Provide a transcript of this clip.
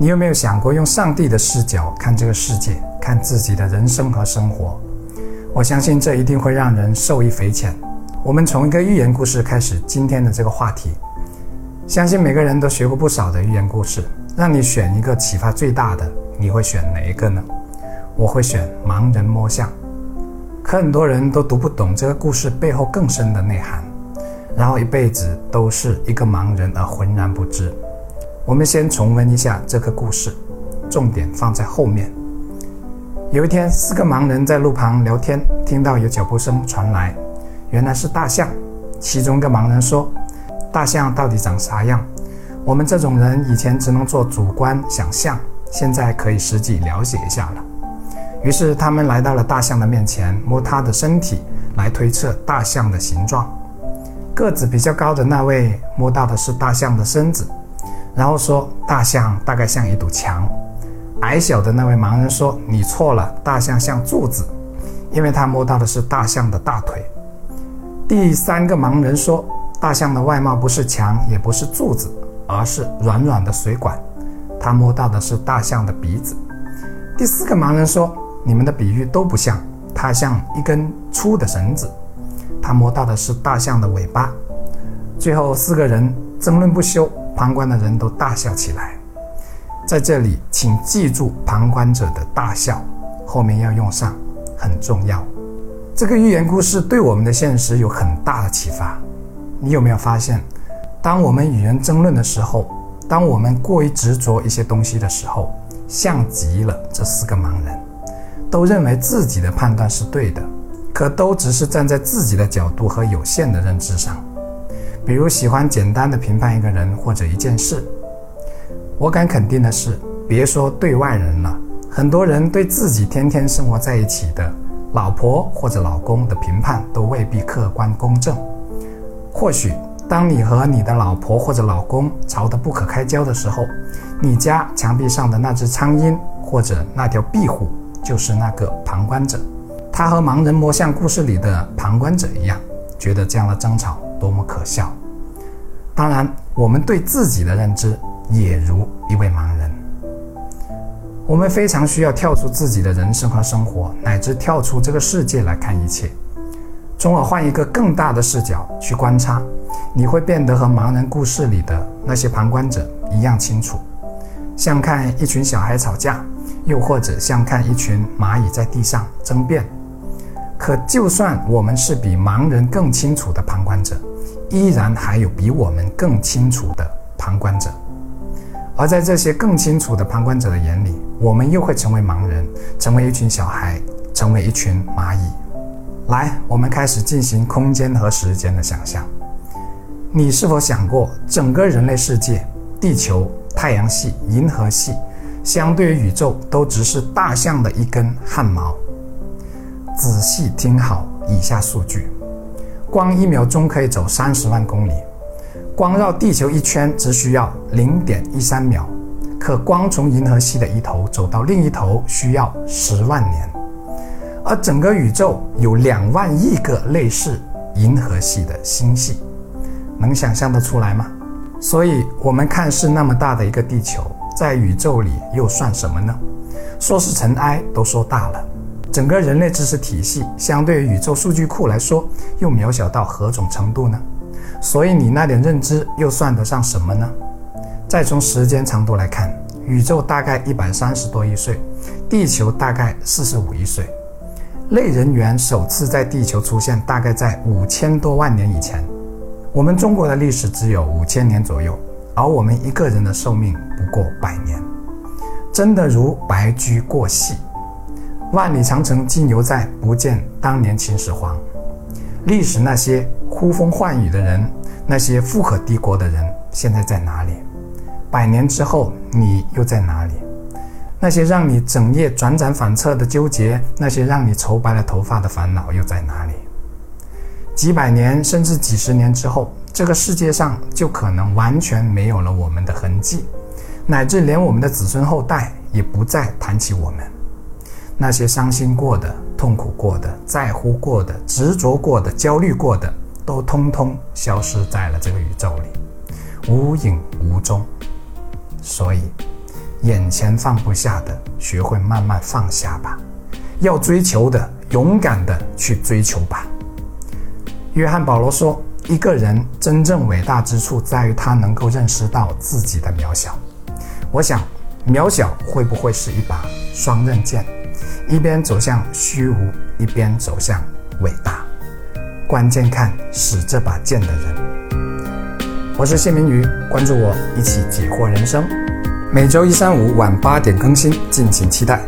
你有没有想过用上帝的视角看这个世界，看自己的人生和生活？我相信这一定会让人受益匪浅。我们从一个寓言故事开始今天的这个话题。相信每个人都学过不少的寓言故事，让你选一个启发最大的，你会选哪一个呢？我会选盲人摸象。可很多人都读不懂这个故事背后更深的内涵，然后一辈子都是一个盲人而浑然不知。我们先重温一下这个故事，重点放在后面。有一天，四个盲人在路旁聊天，听到有脚步声传来，原来是大象。其中一个盲人说：“大象到底长啥样？我们这种人以前只能做主观想象，现在可以实际了解一下了。”于是他们来到了大象的面前，摸它的身体，来推测大象的形状。个子比较高的那位摸到的是大象的身子。然后说，大象大概像一堵墙。矮小的那位盲人说：“你错了，大象像柱子，因为他摸到的是大象的大腿。”第三个盲人说：“大象的外貌不是墙，也不是柱子，而是软软的水管。他摸到的是大象的鼻子。”第四个盲人说：“你们的比喻都不像，它像一根粗的绳子。他摸到的是大象的尾巴。”最后四个人争论不休。旁观的人都大笑起来。在这里，请记住旁观者的大笑，后面要用上，很重要。这个寓言故事对我们的现实有很大的启发。你有没有发现，当我们与人争论的时候，当我们过于执着一些东西的时候，像极了这四个盲人，都认为自己的判断是对的，可都只是站在自己的角度和有限的认知上。比如喜欢简单的评判一个人或者一件事，我敢肯定的是，别说对外人了，很多人对自己天天生活在一起的老婆或者老公的评判都未必客观公正。或许当你和你的老婆或者老公吵得不可开交的时候，你家墙壁上的那只苍蝇或者那条壁虎就是那个旁观者，他和盲人摸象故事里的旁观者一样，觉得这样的争吵多么可笑。当然，我们对自己的认知也如一位盲人。我们非常需要跳出自己的人生和生活，乃至跳出这个世界来看一切，从而换一个更大的视角去观察，你会变得和盲人故事里的那些旁观者一样清楚，像看一群小孩吵架，又或者像看一群蚂蚁在地上争辩。可就算我们是比盲人更清楚的旁观者。依然还有比我们更清楚的旁观者，而在这些更清楚的旁观者的眼里，我们又会成为盲人，成为一群小孩，成为一群蚂蚁。来，我们开始进行空间和时间的想象。你是否想过，整个人类世界、地球、太阳系、银河系，相对于宇宙，都只是大象的一根汗毛？仔细听好以下数据。光一秒钟可以走三十万公里，光绕地球一圈只需要零点一三秒，可光从银河系的一头走到另一头需要十万年，而整个宇宙有两万亿个类似银河系的星系，能想象得出来吗？所以，我们看似那么大的一个地球，在宇宙里又算什么呢？说是尘埃都说大了。整个人类知识体系相对于宇宙数据库来说，又渺小到何种程度呢？所以你那点认知又算得上什么呢？再从时间长度来看，宇宙大概一百三十多亿岁，地球大概四十五亿岁。类人猿首次在地球出现，大概在五千多万年以前。我们中国的历史只有五千年左右，而我们一个人的寿命不过百年，真的如白驹过隙。万里长城尽犹在，不见当年秦始皇。历史那些呼风唤雨的人，那些富可敌国的人，现在在哪里？百年之后，你又在哪里？那些让你整夜辗转反侧的纠结，那些让你愁白了头发的烦恼，又在哪里？几百年甚至几十年之后，这个世界上就可能完全没有了我们的痕迹，乃至连我们的子孙后代也不再谈起我们。那些伤心过的、痛苦过的、在乎过的、执着过的、焦虑过的，都通通消失在了这个宇宙里，无影无踪。所以，眼前放不下的，学会慢慢放下吧。要追求的，勇敢的去追求吧。约翰保罗说：“一个人真正伟大之处，在于他能够认识到自己的渺小。”我想，渺小会不会是一把双刃剑，一边走向虚无，一边走向伟大？关键看使这把剑的人。我是谢明宇，关注我，一起解惑人生。每周一、三、五晚八点更新，敬请期待。